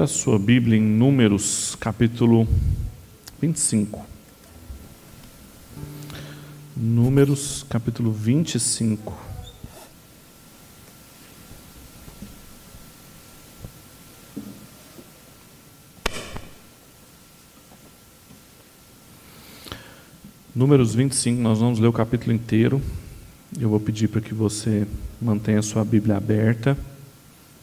Abra sua Bíblia em Números, capítulo 25. Números, capítulo 25. Números 25, nós vamos ler o capítulo inteiro. Eu vou pedir para que você mantenha sua Bíblia aberta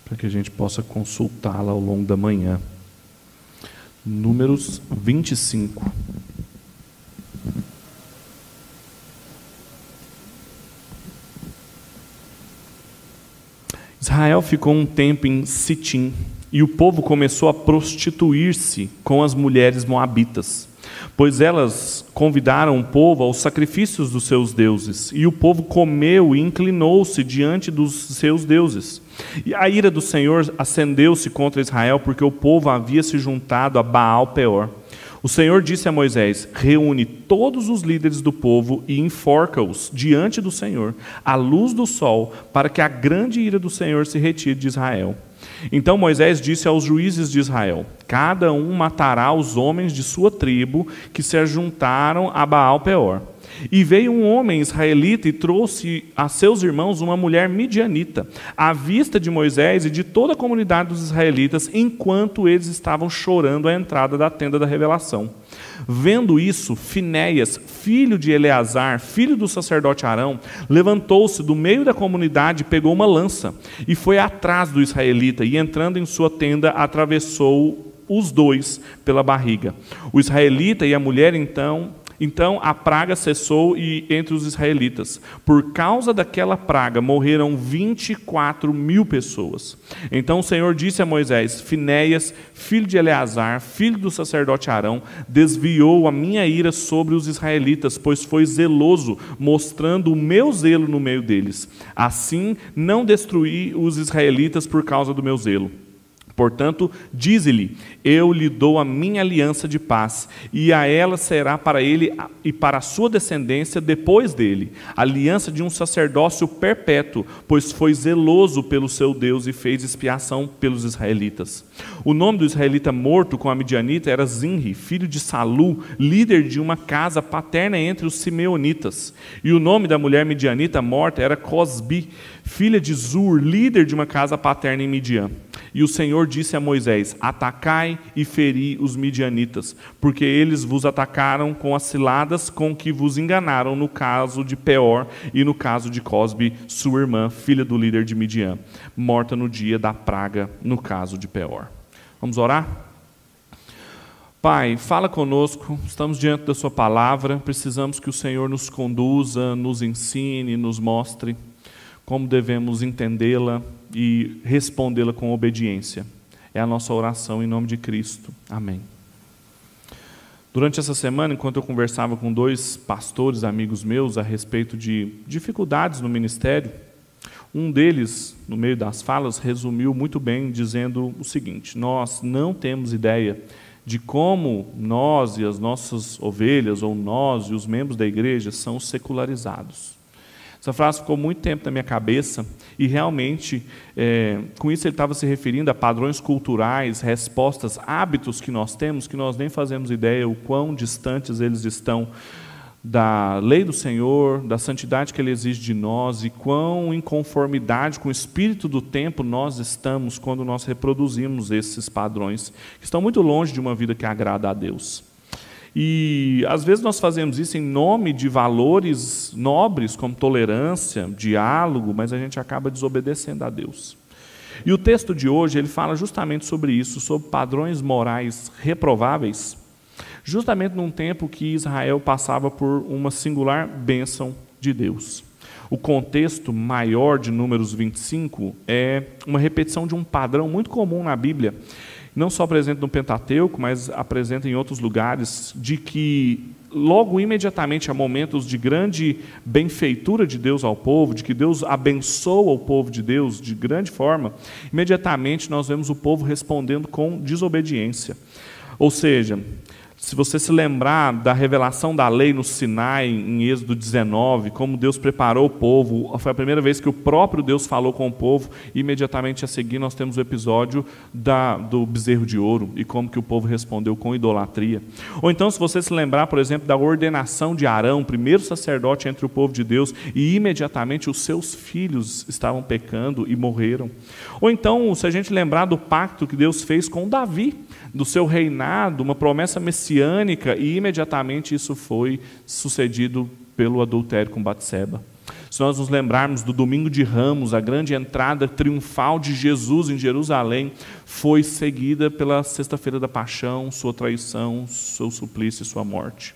para que a gente possa consultá-la ao longo da manhã. Números 25. Israel ficou um tempo em Sitim e o povo começou a prostituir-se com as mulheres moabitas pois elas convidaram o povo aos sacrifícios dos seus deuses, e o povo comeu e inclinou-se diante dos seus deuses. E a ira do Senhor acendeu-se contra Israel, porque o povo havia se juntado a Baal Peor. O Senhor disse a Moisés: Reúne todos os líderes do povo e enforca-os diante do Senhor, à luz do sol, para que a grande ira do Senhor se retire de Israel. Então Moisés disse aos juízes de Israel: Cada um matará os homens de sua tribo que se ajuntaram a Baal Peor. E veio um homem israelita e trouxe a seus irmãos uma mulher midianita, à vista de Moisés e de toda a comunidade dos israelitas, enquanto eles estavam chorando à entrada da tenda da revelação. Vendo isso, Finéias, filho de Eleazar, filho do sacerdote Arão, levantou-se do meio da comunidade, pegou uma lança e foi atrás do israelita e entrando em sua tenda atravessou os dois pela barriga. O israelita e a mulher então então a praga cessou e entre os israelitas. Por causa daquela praga morreram 24 mil pessoas. Então o Senhor disse a Moisés: Finéias, filho de Eleazar, filho do sacerdote Arão, desviou a minha ira sobre os israelitas, pois foi zeloso, mostrando o meu zelo no meio deles. Assim não destruí os israelitas por causa do meu zelo. Portanto, dize-lhe: Eu lhe dou a minha aliança de paz, e a ela será para ele e para a sua descendência depois dele, aliança de um sacerdócio perpétuo, pois foi zeloso pelo seu Deus e fez expiação pelos israelitas. O nome do israelita morto com a midianita era Zinri, filho de Salu, líder de uma casa paterna entre os simeonitas. E o nome da mulher midianita morta era Cosbi, filha de Zur, líder de uma casa paterna em Midian. E o Senhor disse a Moisés: Atacai e feri os midianitas, porque eles vos atacaram com as ciladas com que vos enganaram no caso de Peor e no caso de Cosbi, sua irmã, filha do líder de Midian, morta no dia da praga, no caso de Peor. Vamos orar? Pai, fala conosco, estamos diante da Sua palavra, precisamos que o Senhor nos conduza, nos ensine, nos mostre como devemos entendê-la e respondê-la com obediência. É a nossa oração em nome de Cristo. Amém. Durante essa semana, enquanto eu conversava com dois pastores amigos meus a respeito de dificuldades no ministério, um deles, no meio das falas, resumiu muito bem dizendo o seguinte: Nós não temos ideia de como nós e as nossas ovelhas, ou nós e os membros da igreja, são secularizados. Essa frase ficou muito tempo na minha cabeça e realmente, é, com isso, ele estava se referindo a padrões culturais, respostas, hábitos que nós temos que nós nem fazemos ideia o quão distantes eles estão da lei do Senhor, da santidade que Ele exige de nós e quão em conformidade com o espírito do tempo nós estamos quando nós reproduzimos esses padrões que estão muito longe de uma vida que agrada a Deus. E às vezes nós fazemos isso em nome de valores nobres, como tolerância, diálogo, mas a gente acaba desobedecendo a Deus. E o texto de hoje, ele fala justamente sobre isso, sobre padrões morais reprováveis, justamente num tempo que Israel passava por uma singular bênção de Deus. O contexto maior de Números 25 é uma repetição de um padrão muito comum na Bíblia, não só presente no Pentateuco, mas apresenta em outros lugares, de que logo imediatamente há momentos de grande benfeitura de Deus ao povo, de que Deus abençoa o povo de Deus de grande forma, imediatamente nós vemos o povo respondendo com desobediência. Ou seja, Se você se lembrar da revelação da lei no Sinai, em Êxodo 19, como Deus preparou o povo, foi a primeira vez que o próprio Deus falou com o povo, e imediatamente a seguir nós temos o episódio da, do bezerro de ouro e como que o povo respondeu com idolatria. Ou então, se você se lembrar, por exemplo, da ordenação de Arão, primeiro sacerdote entre o povo de Deus, e imediatamente os seus filhos estavam pecando e morreram. Ou então, se a gente lembrar do pacto que Deus fez com Davi, do seu reinado, uma promessa messiânica, e imediatamente isso foi sucedido pelo adultério com Batseba. Se nós nos lembrarmos do domingo de Ramos, a grande entrada triunfal de Jesus em Jerusalém foi seguida pela sexta-feira da paixão, sua traição, seu suplício e sua morte.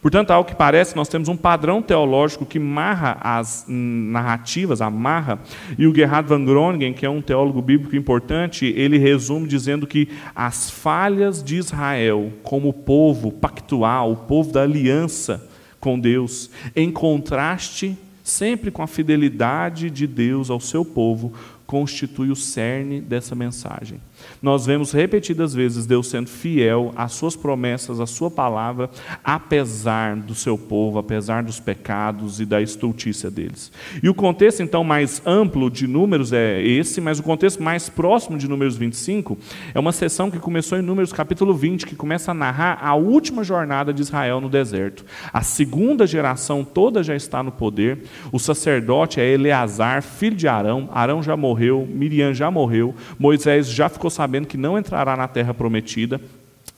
Portanto, ao que parece, nós temos um padrão teológico que marra as narrativas, amarra, e o Gerhard van Groningen, que é um teólogo bíblico importante, ele resume dizendo que as falhas de Israel como povo pactual, o povo da aliança com Deus, em contraste sempre com a fidelidade de Deus ao seu povo, constitui o cerne dessa mensagem. Nós vemos repetidas vezes Deus sendo fiel às suas promessas, à sua palavra, apesar do seu povo, apesar dos pecados e da estultícia deles. E o contexto, então, mais amplo de Números é esse, mas o contexto mais próximo de Números 25 é uma sessão que começou em Números capítulo 20, que começa a narrar a última jornada de Israel no deserto. A segunda geração toda já está no poder. O sacerdote é Eleazar, filho de Arão. Arão já morreu, Miriam já morreu, Moisés já ficou sabendo que não entrará na terra prometida.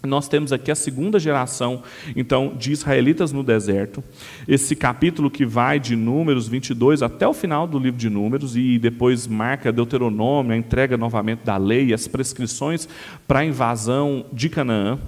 Nós temos aqui a segunda geração, então, de israelitas no deserto. Esse capítulo que vai de Números 22 até o final do livro de Números e depois marca Deuteronômio, a entrega novamente da lei, as prescrições para a invasão de Canaã.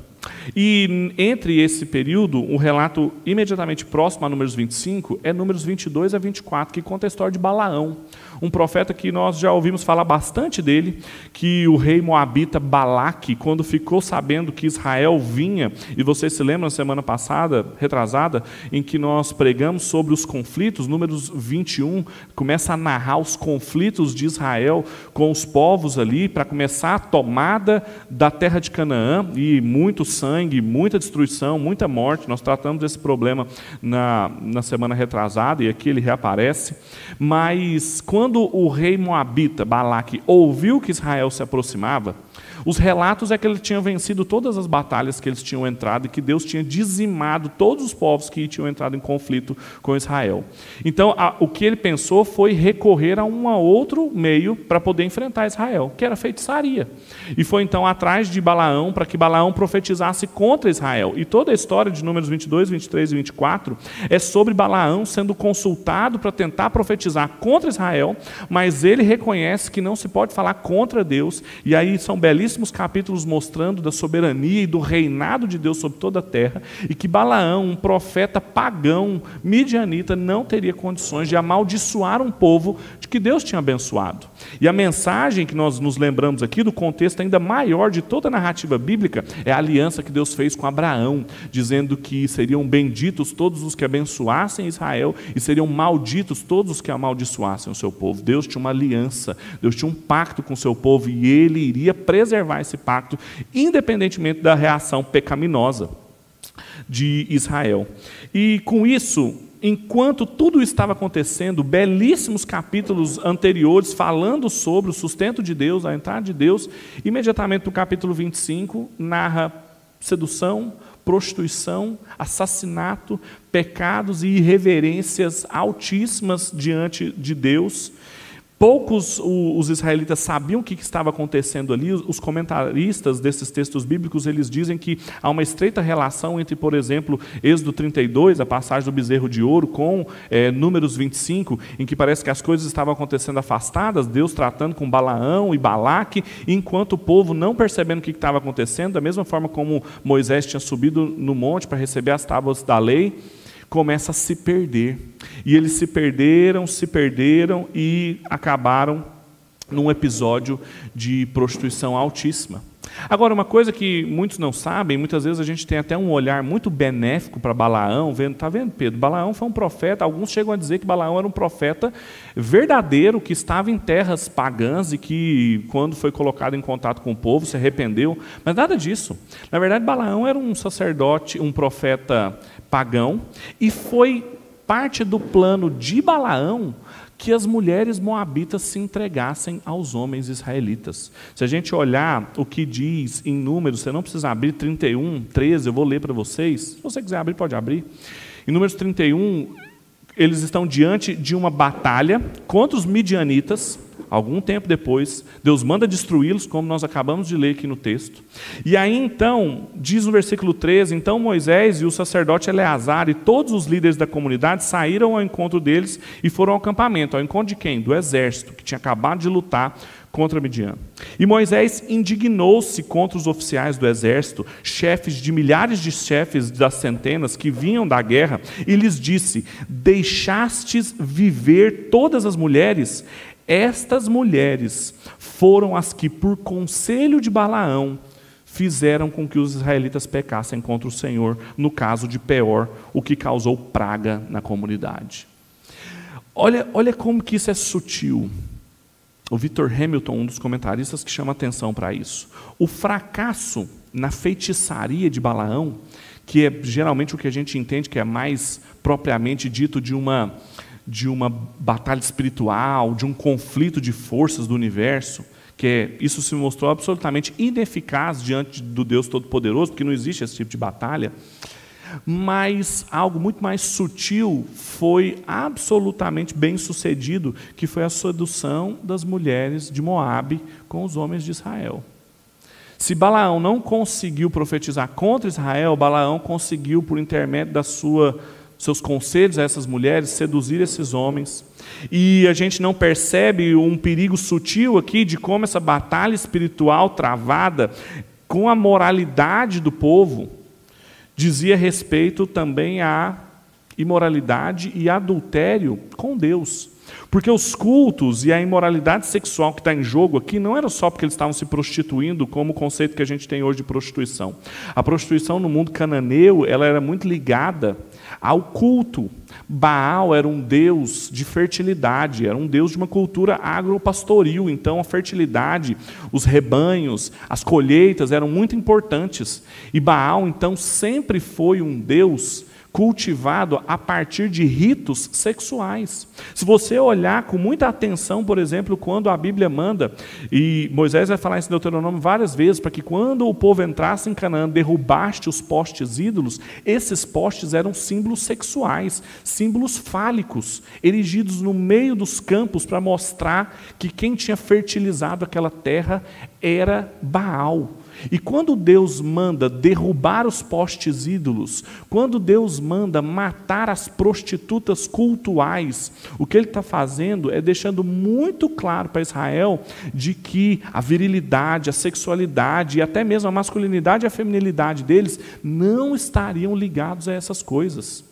E entre esse período, o relato imediatamente próximo a Números 25 é Números 22 a 24, que conta a história de Balaão um profeta que nós já ouvimos falar bastante dele, que o rei moabita Balaque, quando ficou sabendo que Israel vinha, e você se lembra na semana passada, retrasada, em que nós pregamos sobre os conflitos, números 21, começa a narrar os conflitos de Israel com os povos ali, para começar a tomada da terra de Canaã, e muito sangue, muita destruição, muita morte, nós tratamos desse problema na, na semana retrasada, e aqui ele reaparece, mas quando quando o rei moabita, Balaque, ouviu que Israel se aproximava, os relatos é que ele tinha vencido todas as batalhas que eles tinham entrado e que Deus tinha dizimado todos os povos que tinham entrado em conflito com Israel. Então, a, o que ele pensou foi recorrer a um outro meio para poder enfrentar Israel, que era feitiçaria. E foi então atrás de Balaão para que Balaão profetizasse contra Israel. E toda a história de Números 22, 23 e 24 é sobre Balaão sendo consultado para tentar profetizar contra Israel, mas ele reconhece que não se pode falar contra Deus, e aí são belíssimos capítulos mostrando da soberania e do reinado de Deus sobre toda a terra, e que Balaão, um profeta pagão, midianita, não teria condições de amaldiçoar um povo que Deus tinha abençoado. E a mensagem que nós nos lembramos aqui, do contexto ainda maior de toda a narrativa bíblica, é a aliança que Deus fez com Abraão, dizendo que seriam benditos todos os que abençoassem Israel e seriam malditos todos os que amaldiçoassem o seu povo. Deus tinha uma aliança, Deus tinha um pacto com o seu povo e ele iria preservar esse pacto, independentemente da reação pecaminosa de Israel. E com isso, enquanto tudo estava acontecendo, belíssimos capítulos anteriores falando sobre o sustento de Deus, a entrada de Deus, imediatamente no capítulo 25 narra sedução, prostituição, assassinato, pecados e irreverências altíssimas diante de Deus. Poucos os israelitas sabiam o que estava acontecendo ali. Os comentaristas desses textos bíblicos eles dizem que há uma estreita relação entre, por exemplo, Êxodo 32, a passagem do bezerro de ouro, com é, Números 25, em que parece que as coisas estavam acontecendo afastadas, Deus tratando com Balaão e Balaque, enquanto o povo não percebendo o que estava acontecendo, da mesma forma como Moisés tinha subido no monte para receber as tábuas da lei começa a se perder. E eles se perderam, se perderam e acabaram num episódio de prostituição altíssima. Agora, uma coisa que muitos não sabem, muitas vezes a gente tem até um olhar muito benéfico para Balaão, vendo, tá vendo, Pedro? Balaão foi um profeta, alguns chegam a dizer que Balaão era um profeta verdadeiro que estava em terras pagãs e que, quando foi colocado em contato com o povo, se arrependeu. Mas nada disso. Na verdade, Balaão era um sacerdote, um profeta pagão, e foi parte do plano de Balaão que as mulheres moabitas se entregassem aos homens israelitas. Se a gente olhar o que diz em números, você não precisa abrir 31, 13, eu vou ler para vocês. Se você quiser abrir, pode abrir. Em números 31, eles estão diante de uma batalha contra os midianitas. Algum tempo depois, Deus manda destruí-los, como nós acabamos de ler aqui no texto. E aí então, diz no versículo 13: Então Moisés e o sacerdote Eleazar e todos os líderes da comunidade saíram ao encontro deles e foram ao acampamento. Ao encontro de quem? Do exército, que tinha acabado de lutar contra Midian. E Moisés indignou-se contra os oficiais do exército, chefes de milhares de chefes das centenas que vinham da guerra, e lhes disse: Deixastes viver todas as mulheres? Estas mulheres foram as que, por conselho de Balaão, fizeram com que os israelitas pecassem contra o Senhor, no caso de Peor, o que causou praga na comunidade. Olha, olha como que isso é sutil. O Victor Hamilton, um dos comentaristas que chama atenção para isso. O fracasso na feitiçaria de Balaão, que é geralmente o que a gente entende que é mais propriamente dito de uma de uma batalha espiritual, de um conflito de forças do universo, que isso se mostrou absolutamente ineficaz diante do Deus Todo-Poderoso, porque não existe esse tipo de batalha. Mas algo muito mais sutil foi absolutamente bem sucedido, que foi a sedução das mulheres de Moabe com os homens de Israel. Se Balaão não conseguiu profetizar contra Israel, Balaão conseguiu, por intermédio da sua seus conselhos a essas mulheres, seduzir esses homens. E a gente não percebe um perigo sutil aqui de como essa batalha espiritual travada com a moralidade do povo dizia respeito também à imoralidade e adultério com Deus. Porque os cultos e a imoralidade sexual que está em jogo aqui não era só porque eles estavam se prostituindo, como o conceito que a gente tem hoje de prostituição. A prostituição no mundo cananeu ela era muito ligada ao culto. Baal era um deus de fertilidade, era um deus de uma cultura agropastoril, então a fertilidade, os rebanhos, as colheitas eram muito importantes. E Baal, então, sempre foi um deus cultivado a partir de ritos sexuais. Se você olhar com muita atenção, por exemplo, quando a Bíblia manda, e Moisés vai falar isso em Deuteronômio várias vezes, para que quando o povo entrasse em Canaã, derrubaste os postes ídolos, esses postes eram símbolos sexuais, símbolos fálicos, erigidos no meio dos campos para mostrar que quem tinha fertilizado aquela terra era Baal. E quando Deus manda derrubar os postes ídolos, quando Deus manda matar as prostitutas cultuais, o que Ele está fazendo é deixando muito claro para Israel de que a virilidade, a sexualidade e até mesmo a masculinidade e a feminilidade deles não estariam ligados a essas coisas.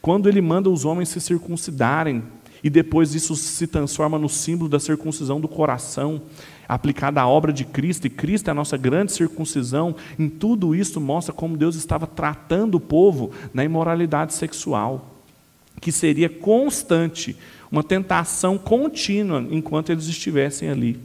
Quando Ele manda os homens se circuncidarem, e depois isso se transforma no símbolo da circuncisão do coração, aplicada à obra de Cristo, e Cristo é a nossa grande circuncisão, em tudo isso mostra como Deus estava tratando o povo na imoralidade sexual, que seria constante, uma tentação contínua enquanto eles estivessem ali.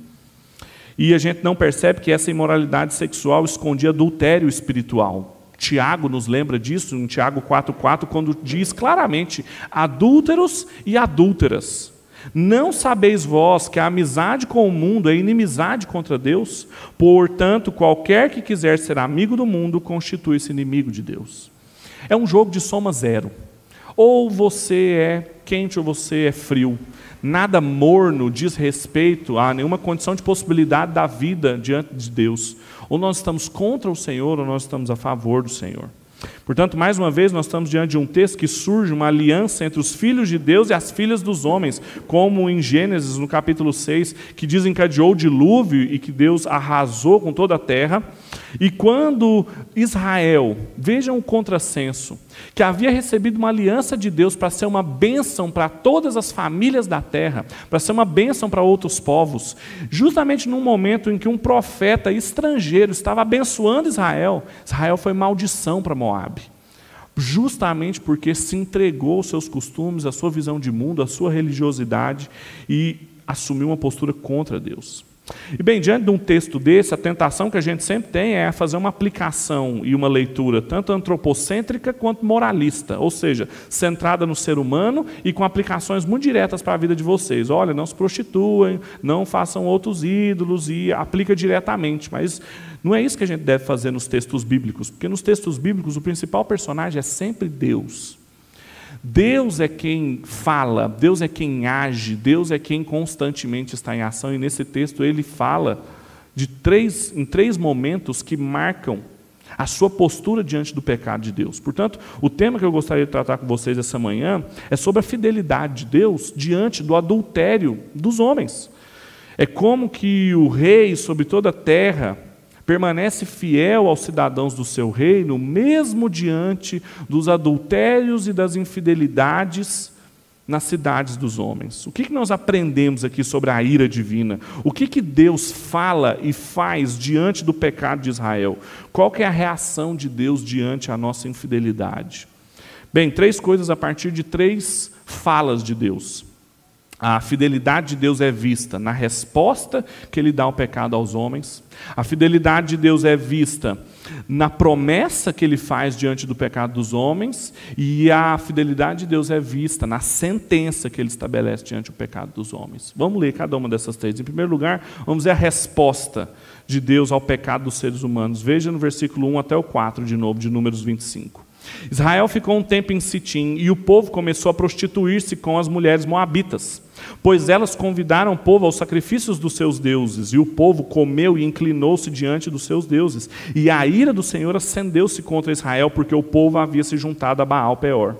E a gente não percebe que essa imoralidade sexual escondia adultério espiritual. Tiago nos lembra disso, em Tiago 4,4, quando diz claramente: adúlteros e adúlteras não sabeis vós que a amizade com o mundo é inimizade contra Deus? Portanto, qualquer que quiser ser amigo do mundo constitui-se inimigo de Deus. É um jogo de soma zero. Ou você é quente ou você é frio. Nada morno diz respeito a nenhuma condição de possibilidade da vida diante de Deus. Ou nós estamos contra o Senhor ou nós estamos a favor do Senhor. Portanto, mais uma vez, nós estamos diante de um texto que surge uma aliança entre os filhos de Deus e as filhas dos homens, como em Gênesis, no capítulo 6, que desencadeou o dilúvio e que Deus arrasou com toda a terra. E quando Israel, vejam o contrassenso, que havia recebido uma aliança de Deus para ser uma bênção para todas as famílias da terra, para ser uma bênção para outros povos, justamente num momento em que um profeta estrangeiro estava abençoando Israel, Israel foi maldição para Moabe. Justamente porque se entregou aos seus costumes, à sua visão de mundo, à sua religiosidade e assumiu uma postura contra Deus. E bem, diante de um texto desse, a tentação que a gente sempre tem é fazer uma aplicação e uma leitura tanto antropocêntrica quanto moralista, ou seja, centrada no ser humano e com aplicações muito diretas para a vida de vocês. Olha, não se prostituem, não façam outros ídolos e aplica diretamente, mas não é isso que a gente deve fazer nos textos bíblicos, porque nos textos bíblicos o principal personagem é sempre Deus. Deus é quem fala, Deus é quem age, Deus é quem constantemente está em ação, e nesse texto ele fala de três, em três momentos que marcam a sua postura diante do pecado de Deus. Portanto, o tema que eu gostaria de tratar com vocês essa manhã é sobre a fidelidade de Deus diante do adultério dos homens. É como que o rei sobre toda a terra permanece fiel aos cidadãos do seu reino, mesmo diante dos adultérios e das infidelidades nas cidades dos homens. O que, nós aprendemos aqui sobre a ira divina? O que, Deus fala e faz diante do pecado de Israel? Qual é a reação de Deus diante a nossa infidelidade? Bem, três coisas a partir de três falas de Deus. A fidelidade de Deus é vista na resposta que ele dá ao pecado aos homens. A fidelidade de Deus é vista na promessa que ele faz diante do pecado dos homens. E a fidelidade de Deus é vista na sentença que ele estabelece diante do pecado dos homens. Vamos ler cada uma dessas três. Em primeiro lugar, vamos ver a resposta de Deus ao pecado dos seres humanos. Veja no versículo 1 até o 4, de novo, de Números 25. Israel ficou um tempo em Sitim e o povo começou a prostituir-se com as mulheres moabitas, pois elas convidaram o povo aos sacrifícios dos seus deuses, e o povo comeu e inclinou-se diante dos seus deuses. E a ira do Senhor acendeu-se contra Israel, porque o povo havia se juntado a Baal Peor.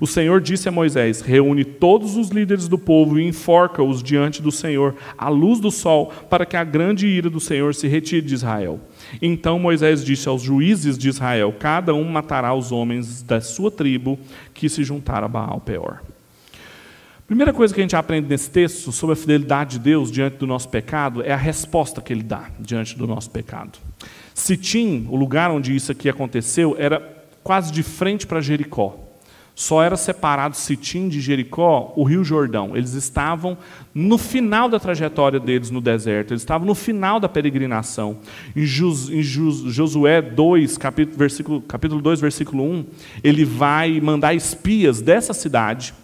O Senhor disse a Moisés: Reúne todos os líderes do povo e enforca-os diante do Senhor, à luz do sol, para que a grande ira do Senhor se retire de Israel. Então Moisés disse aos juízes de Israel: Cada um matará os homens da sua tribo que se juntaram a Baal Peor. Primeira coisa que a gente aprende nesse texto sobre a fidelidade de Deus diante do nosso pecado é a resposta que ele dá diante do nosso pecado. Sitim, o lugar onde isso aqui aconteceu, era quase de frente para Jericó só era separado Sitim de Jericó o Rio Jordão. Eles estavam no final da trajetória deles no deserto, eles estavam no final da peregrinação. Em, Josué 2, capítulo, versículo, capítulo 2, versículo 1, ele vai mandar espias dessa cidade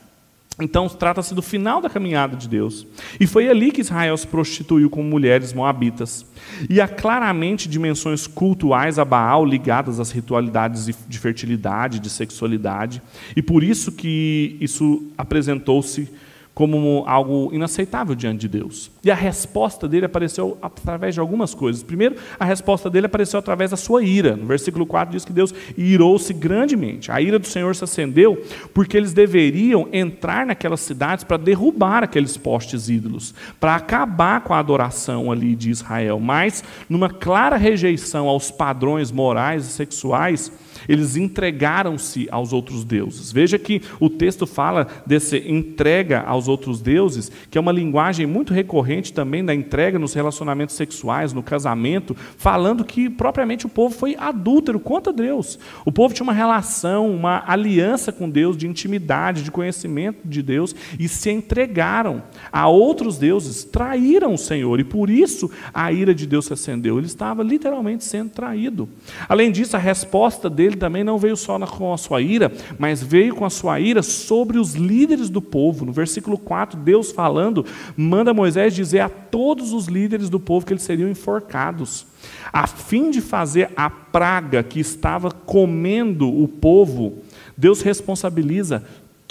então, trata-se do final da caminhada de Deus. E foi ali que Israel se prostituiu com mulheres moabitas. E há claramente dimensões cultuais a Baal ligadas às ritualidades de fertilidade, de sexualidade. E por isso que isso apresentou-se como algo inaceitável diante de Deus. E a resposta dele apareceu através de algumas coisas. Primeiro, a resposta dele apareceu através da sua ira. No versículo 4 diz que Deus irou-se grandemente. A ira do Senhor se acendeu porque eles deveriam entrar naquelas cidades para derrubar aqueles postes ídolos, para acabar com a adoração ali de Israel. Mas, numa clara rejeição aos padrões morais e sexuais, eles entregaram-se aos outros deuses. Veja que o texto fala dessa entrega aos outros deuses, que é uma linguagem muito recorrente também da entrega nos relacionamentos sexuais, no casamento, falando que propriamente o povo foi adúltero contra Deus. O povo tinha uma relação, uma aliança com Deus de intimidade, de conhecimento de Deus e se entregaram a outros deuses, traíram o Senhor e por isso a ira de Deus se acendeu. Ele estava literalmente sendo traído. Além disso, a resposta dele ele também não veio só com a sua ira, mas veio com a sua ira sobre os líderes do povo. No versículo 4, Deus falando, manda Moisés dizer a todos os líderes do povo que eles seriam enforcados, a fim de fazer a praga que estava comendo o povo. Deus responsabiliza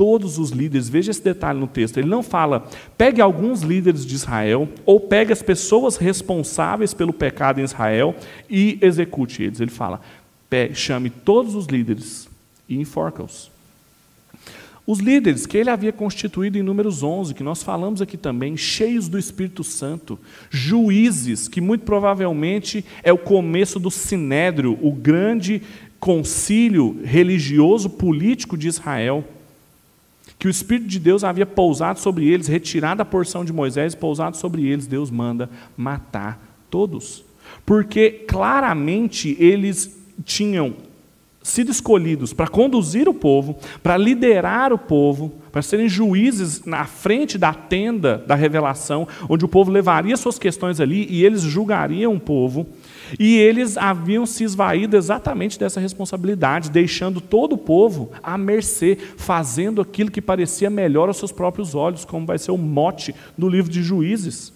todos os líderes. Veja esse detalhe no texto. Ele não fala, pegue alguns líderes de Israel, ou pegue as pessoas responsáveis pelo pecado em Israel e execute eles. Ele fala, chame todos os líderes e enforca-os. Os líderes que ele havia constituído em Números 11, que nós falamos aqui também, cheios do Espírito Santo, juízes, que muito provavelmente é o começo do Sinédrio, o grande concílio religioso político de Israel, que o Espírito de Deus havia pousado sobre eles, retirado a porção de Moisés, pousado sobre eles, Deus manda matar todos. Porque claramente eles tinham sido escolhidos para conduzir o povo, para liderar o povo, para serem juízes na frente da tenda da revelação, onde o povo levaria suas questões ali e eles julgariam o povo. E eles haviam se esvaído exatamente dessa responsabilidade, deixando todo o povo à mercê, fazendo aquilo que parecia melhor aos seus próprios olhos, como vai ser o mote do livro de Juízes.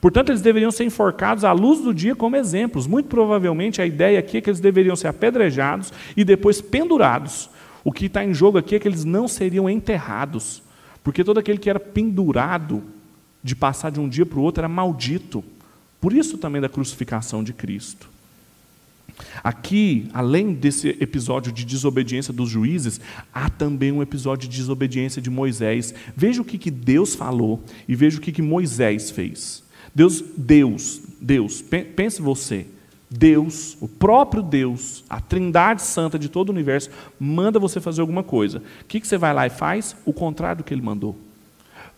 Portanto, eles deveriam ser enforcados à luz do dia como exemplos. Muito provavelmente a ideia aqui é que eles deveriam ser apedrejados e depois pendurados. O que está em jogo aqui é que eles não seriam enterrados, porque todo aquele que era pendurado de passar de um dia para o outro era maldito. Por isso também da crucificação de Cristo. Aqui, além desse episódio de desobediência dos juízes, há também um episódio de desobediência de Moisés. Veja o que, que Deus falou e veja o que, que Moisés fez. Deus, Deus, Deus, pense você, Deus, o próprio Deus, a trindade santa de todo o universo, manda você fazer alguma coisa. O que, você vai lá e faz? O contrário do que ele mandou.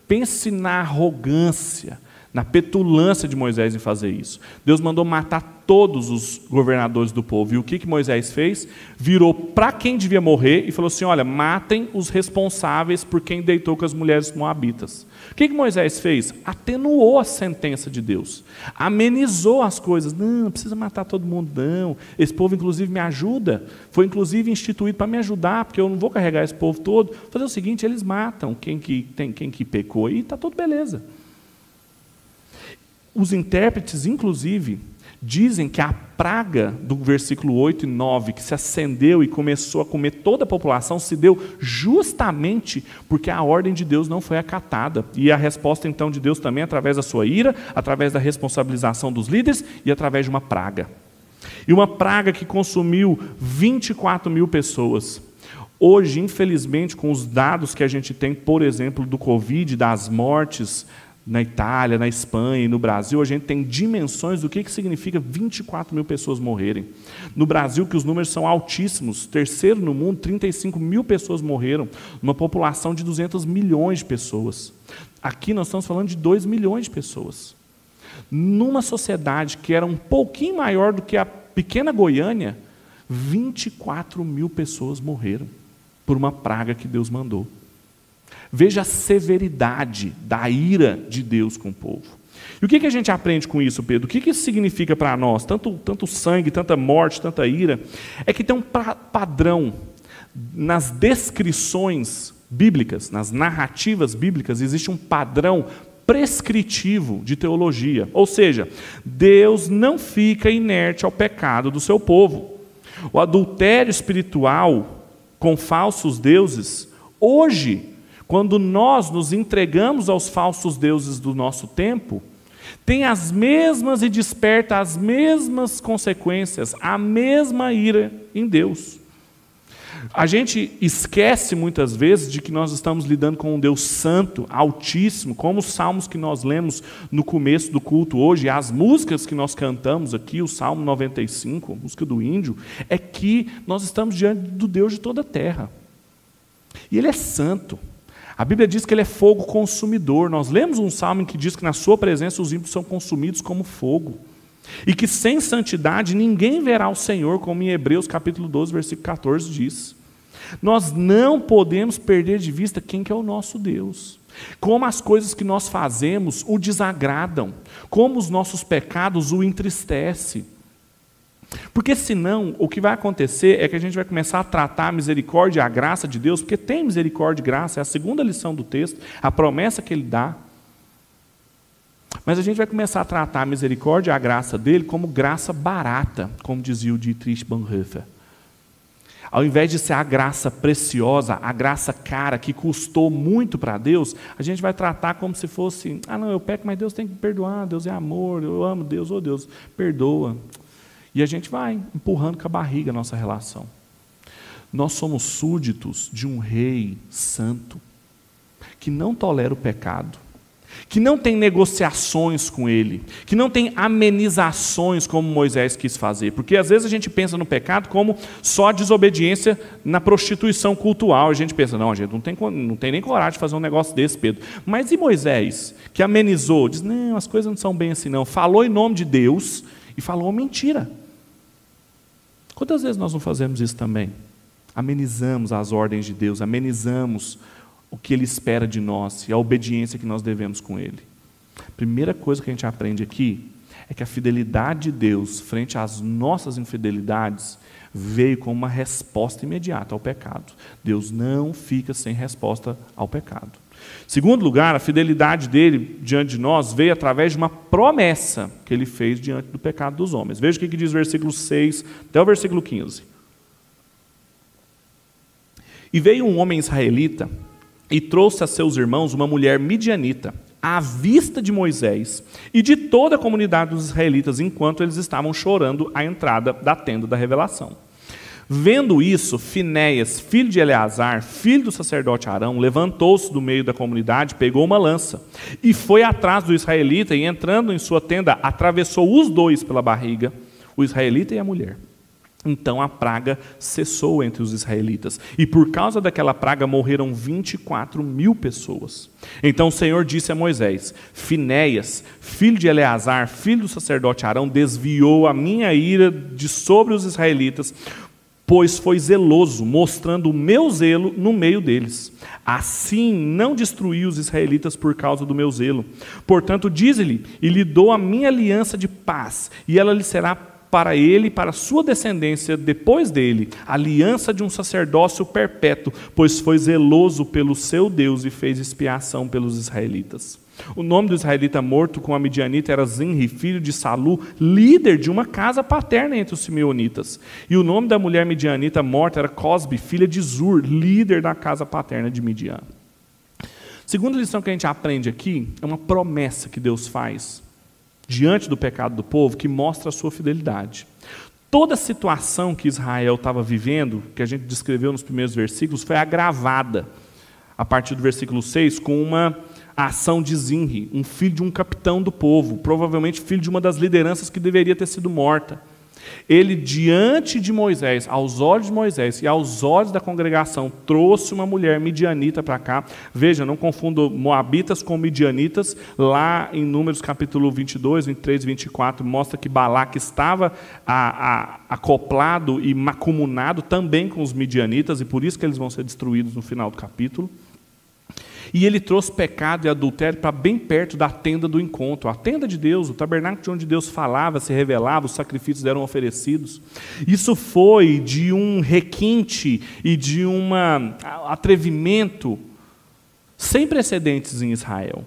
Pense na arrogância, na petulância de Moisés em fazer isso. Deus mandou matar todos os governadores do povo. E o que, que Moisés fez? Virou para quem devia morrer e falou assim: olha, matem os responsáveis por quem deitou com as mulheres moabitas. O que, que Moisés fez? Atenuou a sentença de Deus, amenizou as coisas. Não, não precisa matar todo mundo, não. Esse povo, inclusive, me ajuda. Foi, inclusive, instituído para me ajudar, porque eu não vou carregar esse povo todo. Vou fazer o seguinte: eles matam quem que, tem, quem que pecou e está tudo beleza. Os intérpretes, inclusive, dizem que a praga do versículo 8 e 9, que se acendeu e começou a comer toda a população, se deu justamente porque a ordem de Deus não foi acatada. E a resposta então de Deus também através da sua ira, através da responsabilização dos líderes e através de uma praga. E uma praga que consumiu 24 mil pessoas. Hoje, infelizmente, com os dados que a gente tem, por exemplo, do Covid, das mortes, na Itália, na Espanha e no Brasil, a gente tem dimensões do que, que significa 24 mil pessoas morrerem. No Brasil, que os números são altíssimos, terceiro no mundo, 35 mil pessoas morreram, numa população de 200 milhões de pessoas. Aqui nós estamos falando de 2 milhões de pessoas. Numa sociedade que era um pouquinho maior do que a pequena Goiânia, 24 mil pessoas morreram por uma praga que Deus mandou. Veja a severidade da ira de Deus com o povo. E o que, que a gente aprende com isso, Pedro? O que, que isso significa para nós? Tanto, tanto sangue, tanta morte, tanta ira. É que tem um padrão nas descrições bíblicas, nas narrativas bíblicas, existe um padrão prescritivo de teologia. Ou seja, Deus não fica inerte ao pecado do seu povo. O adultério espiritual com falsos deuses, hoje, quando nós nos entregamos aos falsos deuses do nosso tempo, tem as mesmas e desperta as mesmas consequências, a mesma ira em Deus. A gente esquece muitas vezes de que nós estamos lidando com um Deus santo, altíssimo, como os salmos que nós lemos no começo do culto hoje, as músicas que nós cantamos aqui, o Salmo 95, a música do índio, é que nós estamos diante do Deus de toda a terra. E Ele é santo. A Bíblia diz que ele é fogo consumidor. Nós lemos um salmo em que diz que na sua presença os ímpios são consumidos como fogo. E que sem santidade ninguém verá o Senhor, como em Hebreus capítulo 12, versículo 14 diz. Nós não podemos perder de vista quem que é o nosso Deus. Como as coisas que nós fazemos o desagradam, como os nossos pecados o entristecem. Porque senão, o que vai acontecer é que a gente vai começar a tratar a misericórdia e a graça de Deus, porque tem misericórdia e graça, é a segunda lição do texto, a promessa que ele dá. Mas a gente vai começar a tratar a misericórdia e a graça dele como graça barata, como dizia o Dietrich Bonhoeffer. Ao invés de ser a graça preciosa, a graça cara, que custou muito para Deus, a gente vai tratar como se fosse: ah, não, eu peco, mas Deus tem que perdoar, Deus é amor, eu amo Deus, oh Deus, perdoa. E a gente vai empurrando com a barriga a nossa relação. Nós somos súditos de um rei santo, que não tolera o pecado, que não tem negociações com ele, que não tem amenizações como Moisés quis fazer. Porque às vezes a gente pensa no pecado como só desobediência na prostituição cultural. A gente pensa, não, a gente não tem, não tem nem coragem de fazer um negócio desse, Pedro. Mas e Moisés, que amenizou? Diz, não, as coisas não são bem assim, não. Falou em nome de Deus e falou mentira. Quantas vezes nós não fazemos isso também? Amenizamos as ordens de Deus, amenizamos o que Ele espera de nós e a obediência que nós devemos com Ele. Primeira coisa que a gente aprende aqui é que a fidelidade de Deus frente às nossas infidelidades veio com uma resposta imediata ao pecado. Deus não fica sem resposta ao pecado. Segundo lugar, a fidelidade dele diante de nós veio através de uma promessa que ele fez diante do pecado dos homens. Veja o que diz o versículo 6 até o versículo 15. E veio um homem israelita e trouxe a seus irmãos uma mulher midianita, à vista de Moisés e de toda a comunidade dos israelitas, enquanto eles estavam chorando à entrada da tenda da revelação. Vendo isso, Finéias, filho de Eleazar, filho do sacerdote Arão, levantou-se do meio da comunidade, pegou uma lança e foi atrás do israelita e, entrando em sua tenda, atravessou os dois pela barriga, o israelita e a mulher. Então a praga cessou entre os israelitas, e por causa daquela praga morreram 24 mil pessoas. Então o Senhor disse a Moisés: Finéias, filho de Eleazar, filho do sacerdote Arão, desviou a minha ira de sobre os israelitas, pois foi zeloso, mostrando o meu zelo no meio deles. Assim não destruí os israelitas por causa do meu zelo. Portanto, dize-lhe, e lhe dou a minha aliança de paz, e ela lhe será para ele e para sua descendência depois dele, aliança de um sacerdócio perpétuo, pois foi zeloso pelo seu Deus e fez expiação pelos israelitas. O nome do israelita morto com a midianita era Zinri, filho de Salu, líder de uma casa paterna entre os simeonitas. E o nome da mulher midianita morta era Cosbe, filha de Zur, líder da casa paterna de Midian. Segunda lição que a gente aprende aqui é uma promessa que Deus faz diante do pecado do povo que mostra a sua fidelidade. Toda a situação que Israel estava vivendo, que a gente descreveu nos primeiros versículos, foi agravada a partir do versículo 6 com uma ação de Zinri, um filho de um capitão do povo, provavelmente filho de uma das lideranças que deveria ter sido morta. Ele, diante de Moisés, aos olhos de Moisés e aos olhos da congregação, trouxe uma mulher midianita para cá. Veja, não confundo moabitas com midianitas. Lá em Números capítulo 22, 23 e 24, mostra que Balaque estava a, a, acoplado e macumunado também com os midianitas, e por isso que eles vão ser destruídos no final do capítulo. E ele trouxe pecado e adultério para bem perto da tenda do encontro. A tenda de Deus, o tabernáculo de onde Deus falava, se revelava, os sacrifícios eram oferecidos. Isso foi de um requinte e de um atrevimento sem precedentes em Israel.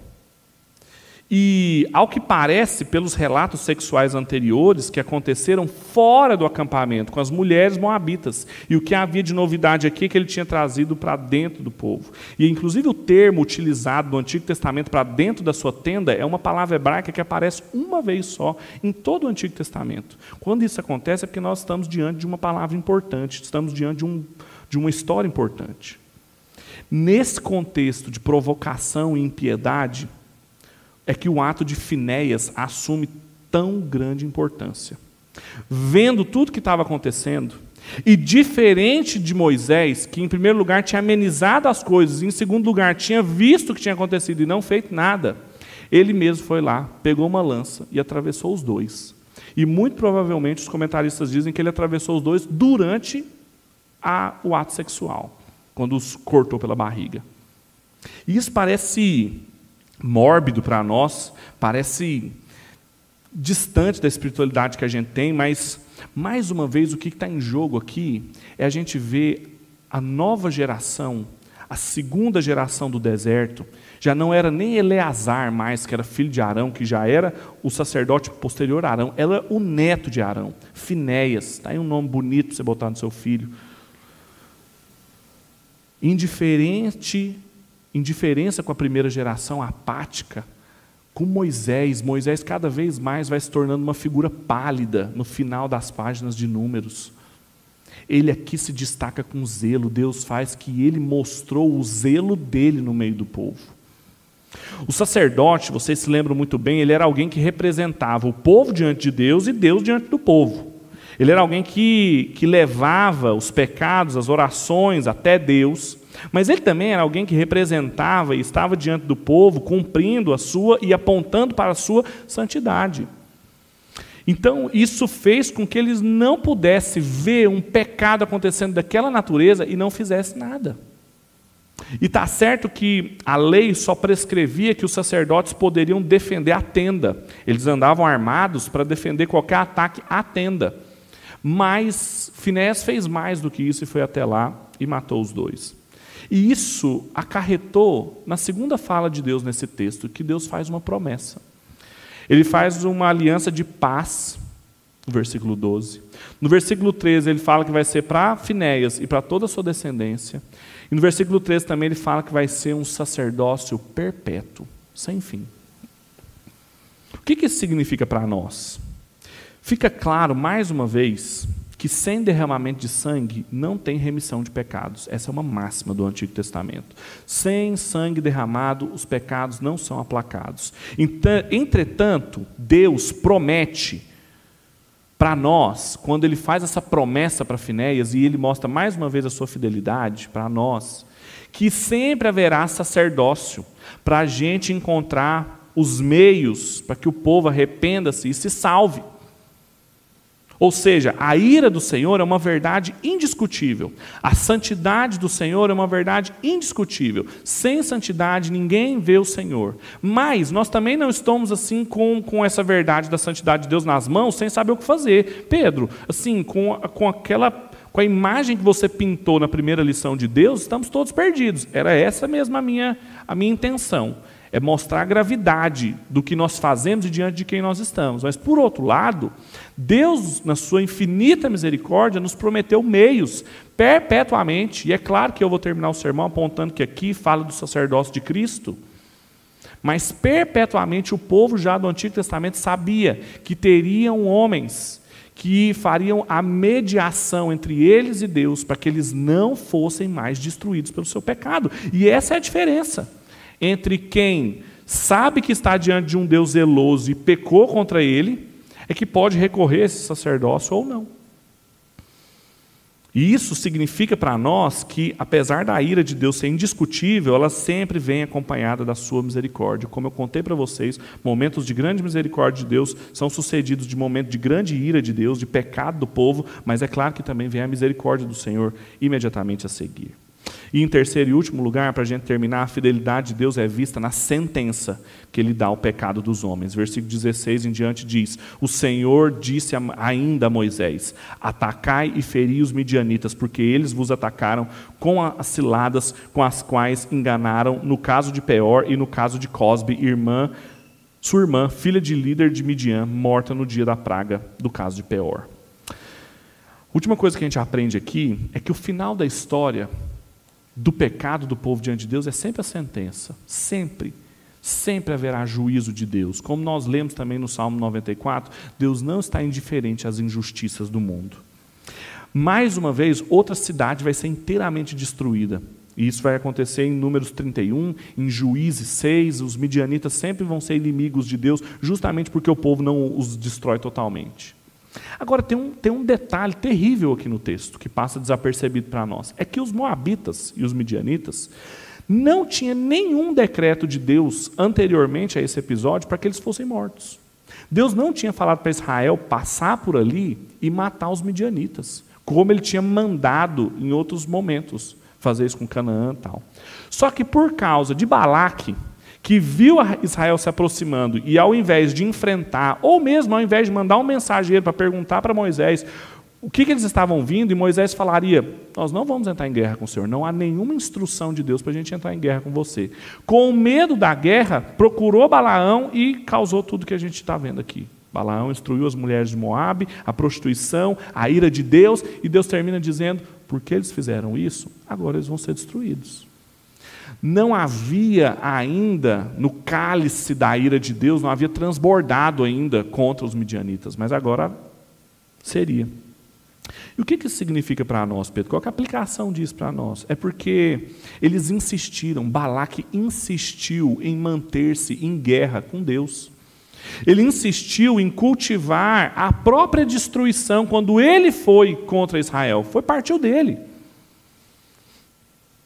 E, ao que parece, pelos relatos sexuais anteriores que aconteceram fora do acampamento, com as mulheres moabitas, e o que havia de novidade aqui é que ele tinha trazido para dentro do povo. E, inclusive, o termo utilizado no Antigo Testamento para dentro da sua tenda é uma palavra hebraica que aparece uma vez só em todo o Antigo Testamento. Quando isso acontece é porque nós estamos diante de uma palavra importante, estamos diante de, um, de uma história importante. Nesse contexto de provocação e impiedade, é que o ato de Finéias assume tão grande importância. Vendo tudo que estava acontecendo, e diferente de Moisés, que em primeiro lugar tinha amenizado as coisas, e em segundo lugar tinha visto o que tinha acontecido e não feito nada, ele mesmo foi lá, pegou uma lança e atravessou os dois. E muito provavelmente os comentaristas dizem que ele atravessou os dois durante a, o ato sexual, quando os cortou pela barriga. Isso parece mórbido para nós, parece distante da espiritualidade que a gente tem, mas, mais uma vez, o que está em jogo aqui é a gente ver a nova geração, a segunda geração do deserto, já não era nem Eleazar mais, que era filho de Arão, que já era o sacerdote posterior a Arão, era o neto de Arão, Finéias, está aí um nome bonito para você botar no seu filho. Indiferente indiferença com a primeira geração, apática. Com Moisés, Moisés cada vez mais vai se tornando uma figura pálida no final das páginas de Números. Ele aqui se destaca com zelo. Deus faz que ele mostrou o zelo dele no meio do povo. O sacerdote, vocês se lembram muito bem, ele era alguém que representava o povo diante de Deus e Deus diante do povo. Ele era alguém que, que levava os pecados, as orações até Deus, mas ele também era alguém que representava e estava diante do povo, cumprindo a sua e apontando para a sua santidade. Então, isso fez com que eles não pudessem ver um pecado acontecendo daquela natureza e não fizessem nada. E está certo que a lei só prescrevia que os sacerdotes poderiam defender a tenda. Eles andavam armados para defender qualquer ataque à tenda. Mas Finés fez mais do que isso e foi até lá e matou os dois. E isso acarretou na segunda fala de Deus nesse texto, que Deus faz uma promessa. Ele faz uma aliança de paz, no versículo 12. No versículo 13, ele fala que vai ser para Finéias e para toda a sua descendência. E no versículo 13 também ele fala que vai ser um sacerdócio perpétuo, sem fim. O que, isso significa para nós? Fica claro, mais uma vez, que sem derramamento de sangue não tem remissão de pecados. Essa é uma máxima do Antigo Testamento. Sem sangue derramado, os pecados não são aplacados. Entretanto, Deus promete para nós, quando ele faz essa promessa para Finéias e ele mostra mais uma vez a sua fidelidade para nós, que sempre haverá sacerdócio para a gente encontrar os meios para que o povo arrependa-se e se salve. Ou seja, a ira do Senhor é uma verdade indiscutível. A santidade do Senhor é uma verdade indiscutível. Sem santidade ninguém vê o Senhor. Mas nós também não estamos assim com, com essa verdade da santidade de Deus nas mãos, sem saber o que fazer. Pedro, assim, com, com aquela com a imagem que você pintou na primeira lição de Deus, estamos todos perdidos. Era essa mesmo a minha, a minha intenção é mostrar a gravidade do que nós fazemos e diante de quem nós estamos. Mas, por outro lado, Deus, na sua infinita misericórdia, nos prometeu meios perpetuamente, e é claro que eu vou terminar o sermão apontando que aqui fala do sacerdócio de Cristo, mas perpetuamente o povo já do Antigo Testamento sabia que teriam homens que fariam a mediação entre eles e Deus para que eles não fossem mais destruídos pelo seu pecado. E essa é a diferença entre quem sabe que está diante de um Deus zeloso e pecou contra ele, é que pode recorrer a esse sacerdócio ou não. E isso significa para nós que, apesar da ira de Deus ser indiscutível, ela sempre vem acompanhada da sua misericórdia. Como eu contei para vocês, momentos de grande misericórdia de Deus são sucedidos de momentos de grande ira de Deus, de pecado do povo, mas é claro que também vem a misericórdia do Senhor imediatamente a seguir. E em terceiro e último lugar, para a gente terminar, a fidelidade de Deus é vista na sentença que ele dá ao pecado dos homens. Versículo 16 em diante diz: O Senhor disse ainda a Moisés: Atacai e feri os midianitas, porque eles vos atacaram com as ciladas com as quais enganaram, no caso de Peor e no caso de Cosbe, irmã, sua irmã, filha de líder de Midian, morta no dia da praga do caso de Peor. Última coisa que a gente aprende aqui é que o final da história do pecado do povo diante de Deus é sempre a sentença. Sempre. Sempre haverá juízo de Deus. Como nós lemos também no Salmo 94, Deus não está indiferente às injustiças do mundo. Mais uma vez, outra cidade vai ser inteiramente destruída. E isso vai acontecer em Números 31, em Juízes 6. Os midianitas sempre vão ser inimigos de Deus, justamente porque o povo não os destrói totalmente. Agora, tem um, tem um detalhe terrível aqui no texto, que passa desapercebido para nós: é que os moabitas e os midianitas não tinham nenhum decreto de Deus anteriormente a esse episódio para que eles fossem mortos. Deus não tinha falado para Israel passar por ali e matar os midianitas, como ele tinha mandado em outros momentos fazer isso com Canaã e tal. Só que por causa de Balaque, que viu Israel se aproximando e ao invés de enfrentar, ou mesmo ao invés de mandar um mensageiro para perguntar para Moisés o que, que, eles estavam vindo, e Moisés falaria: Nós não vamos entrar em guerra com o Senhor, não há nenhuma instrução de Deus para a gente entrar em guerra com você. Com medo da guerra, procurou Balaão e causou tudo que a gente está vendo aqui. Balaão instruiu as mulheres de Moabe, a prostituição, a ira de Deus, e Deus termina dizendo: Porque eles fizeram isso, agora eles vão ser destruídos. Não havia ainda, no cálice da ira de Deus, não havia transbordado ainda contra os midianitas, mas agora seria. E o que, isso significa para nós, Pedro? Qual é a aplicação disso para nós? É porque eles insistiram, Balaque insistiu em manter-se em guerra com Deus. Ele insistiu em cultivar a própria destruição quando ele foi contra Israel. Foi partiu dele.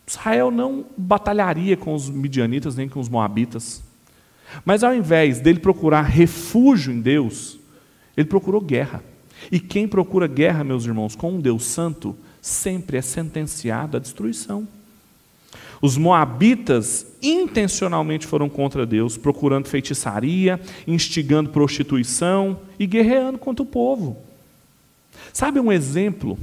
Israel não batalharia com os midianitas nem com os moabitas. Mas ao invés dele procurar refúgio em Deus, ele procurou guerra. E quem procura guerra, meus irmãos, com um Deus santo, sempre é sentenciado à destruição. Os moabitas intencionalmente foram contra Deus, procurando feitiçaria, instigando prostituição e guerreando contra o povo. Sabe um exemplo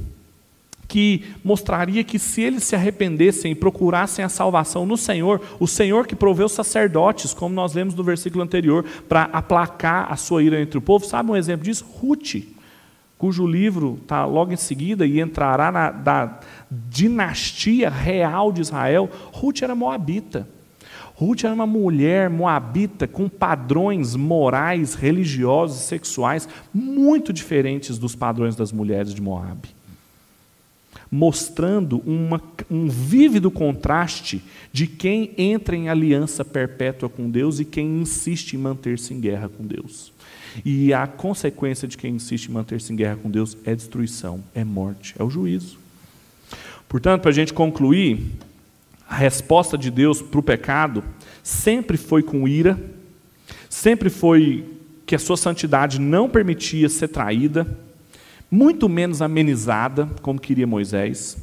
que mostraria que se eles se arrependessem e procurassem a salvação no Senhor, o Senhor que proveu sacerdotes, como nós lemos no versículo anterior, para aplacar a sua ira entre o povo, sabe um exemplo disso? Ruth cujo livro está logo em seguida e entrará na da dinastia real de Israel, Ruth era moabita. Ruth era uma mulher moabita com padrões morais, religiosos e sexuais muito diferentes dos padrões das mulheres de Moabe. Mostrando uma, um vívido contraste de quem entra em aliança perpétua com Deus e quem insiste em manter-se em guerra com Deus. E a consequência de quem insiste em manter-se em guerra com Deus é destruição, é morte, é o juízo. Portanto, para a gente concluir, a resposta de Deus para o pecado sempre foi com ira, sempre foi que a sua santidade não permitia ser traída, muito menos amenizada, como queria Moisés.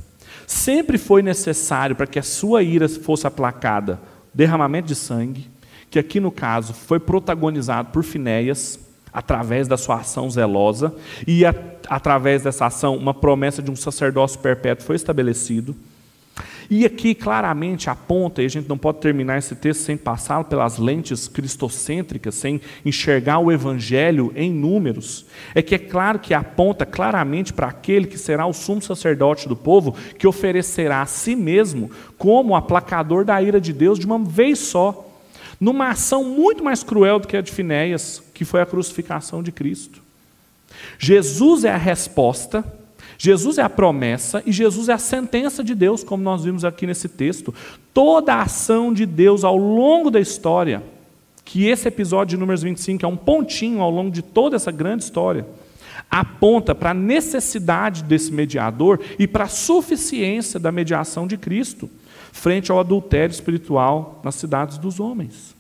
Sempre foi necessário para que a sua ira fosse aplacada derramamento de sangue, que aqui no caso foi protagonizado por Finéias, através da sua ação zelosa, e a, através dessa ação, uma promessa de um sacerdócio perpétuo foi estabelecido. E aqui claramente aponta, e a gente não pode terminar esse texto sem passá-lo pelas lentes cristocêntricas, sem enxergar o evangelho em números, é que é claro que aponta claramente para aquele que será o sumo sacerdote do povo, que oferecerá a si mesmo como aplacador da ira de Deus de uma vez só, numa ação muito mais cruel do que a de Finéias, que foi a crucificação de Cristo. Jesus é a resposta, Jesus é a promessa e Jesus é a sentença de Deus, como nós vimos aqui nesse texto. Toda a ação de Deus ao longo da história, que esse episódio de Números 25 é um pontinho ao longo de toda essa grande história, aponta para a necessidade desse mediador e para a suficiência da mediação de Cristo frente ao adultério espiritual nas cidades dos homens.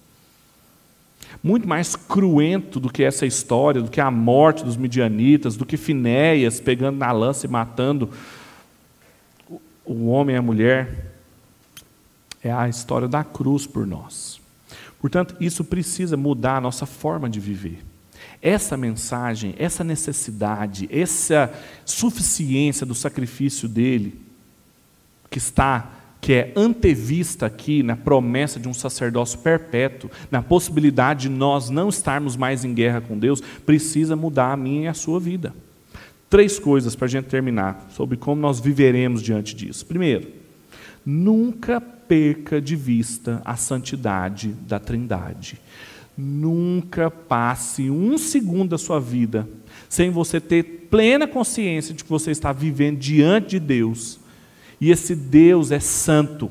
Muito mais cruento do que essa história, do que a morte dos midianitas, do que Finéias pegando na lança e matando o homem e a mulher, é a história da cruz por nós. Portanto, isso precisa mudar a nossa forma de viver. Essa mensagem, essa necessidade, essa suficiência do sacrifício dele, que está que é antevista aqui na promessa de um sacerdócio perpétuo, na possibilidade de nós não estarmos mais em guerra com Deus, precisa mudar a minha e a sua vida. Três coisas para a gente terminar sobre como nós viveremos diante disso. Primeiro, nunca perca de vista a santidade da Trindade. Nunca passe um segundo da sua vida sem você ter plena consciência de que você está vivendo diante de Deus e esse Deus é santo.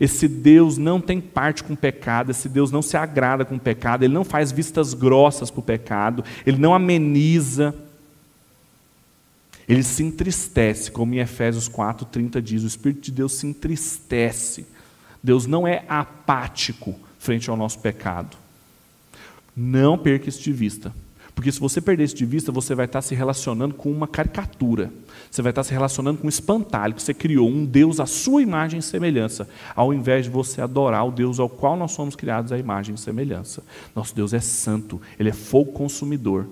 Esse Deus não tem parte com o pecado, esse Deus não se agrada com o pecado, ele não faz vistas grossas para o pecado, ele não ameniza. Ele se entristece, como em Efésios 4:30 diz, o espírito de Deus se entristece. Deus não é apático frente ao nosso pecado. Não perca isso de vista. Porque se você perder isso de vista, você vai estar se relacionando com uma caricatura. Você vai estar se relacionando com um espantalho que você criou, um Deus à sua imagem e semelhança, ao invés de você adorar o Deus ao qual nós somos criados à imagem e semelhança. Nosso Deus é santo, ele é fogo consumidor.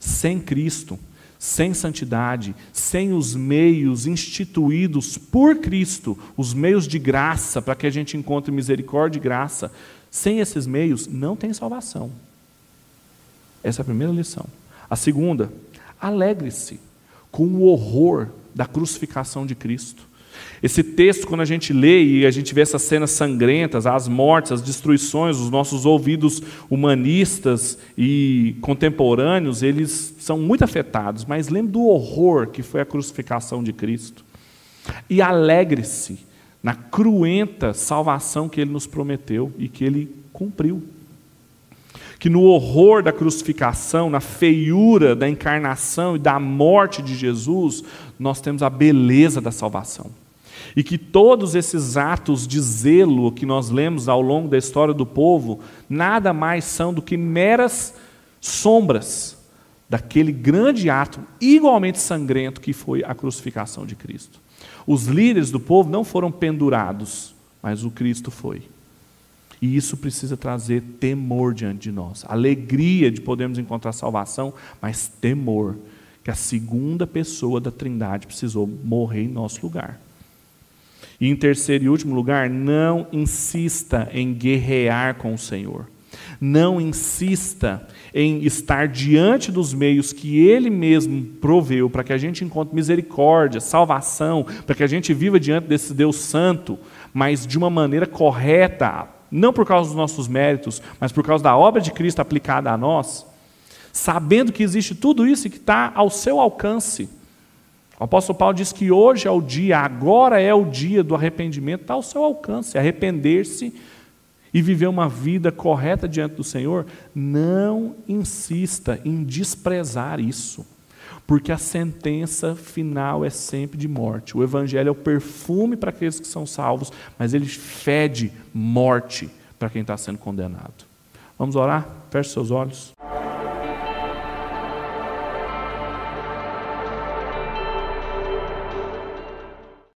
Sem Cristo, sem santidade, sem os meios instituídos por Cristo, os meios de graça para que a gente encontre misericórdia e graça, sem esses meios não tem salvação. Essa é a primeira lição. A segunda, alegre-se com o horror da crucificação de Cristo. Esse texto, quando a gente lê e a gente vê essas cenas sangrentas, as mortes, as destruições, os nossos ouvidos humanistas e contemporâneos, eles são muito afetados, mas lembre do horror que foi a crucificação de Cristo. E alegre-se na cruenta salvação que ele nos prometeu e que ele cumpriu. Que no horror da crucificação, na feiura da encarnação e da morte de Jesus, nós temos a beleza da salvação. E que todos esses atos de zelo que nós lemos ao longo da história do povo, nada mais são do que meras sombras daquele grande ato igualmente sangrento que foi a crucificação de Cristo. Os líderes do povo não foram pendurados, mas o Cristo foi. E isso precisa trazer temor diante de nós. Alegria de podermos encontrar salvação, mas temor que a segunda pessoa da Trindade precisou morrer em nosso lugar. E em terceiro e último lugar, não insista em guerrear com o Senhor. Não insista em estar diante dos meios que Ele mesmo proveu para que a gente encontre misericórdia, salvação, para que a gente viva diante desse Deus Santo, mas de uma maneira correta, não por causa dos nossos méritos, mas por causa da obra de Cristo aplicada a nós, sabendo que existe tudo isso e que está ao seu alcance. O apóstolo Paulo diz que hoje é o dia, agora é o dia do arrependimento, está ao seu alcance, arrepender-se e viver uma vida correta diante do Senhor, não insista em desprezar isso, porque a sentença final é sempre de morte. O Evangelho é o perfume para aqueles que são salvos, mas ele fede morte para quem está sendo condenado. Vamos orar? Feche seus olhos.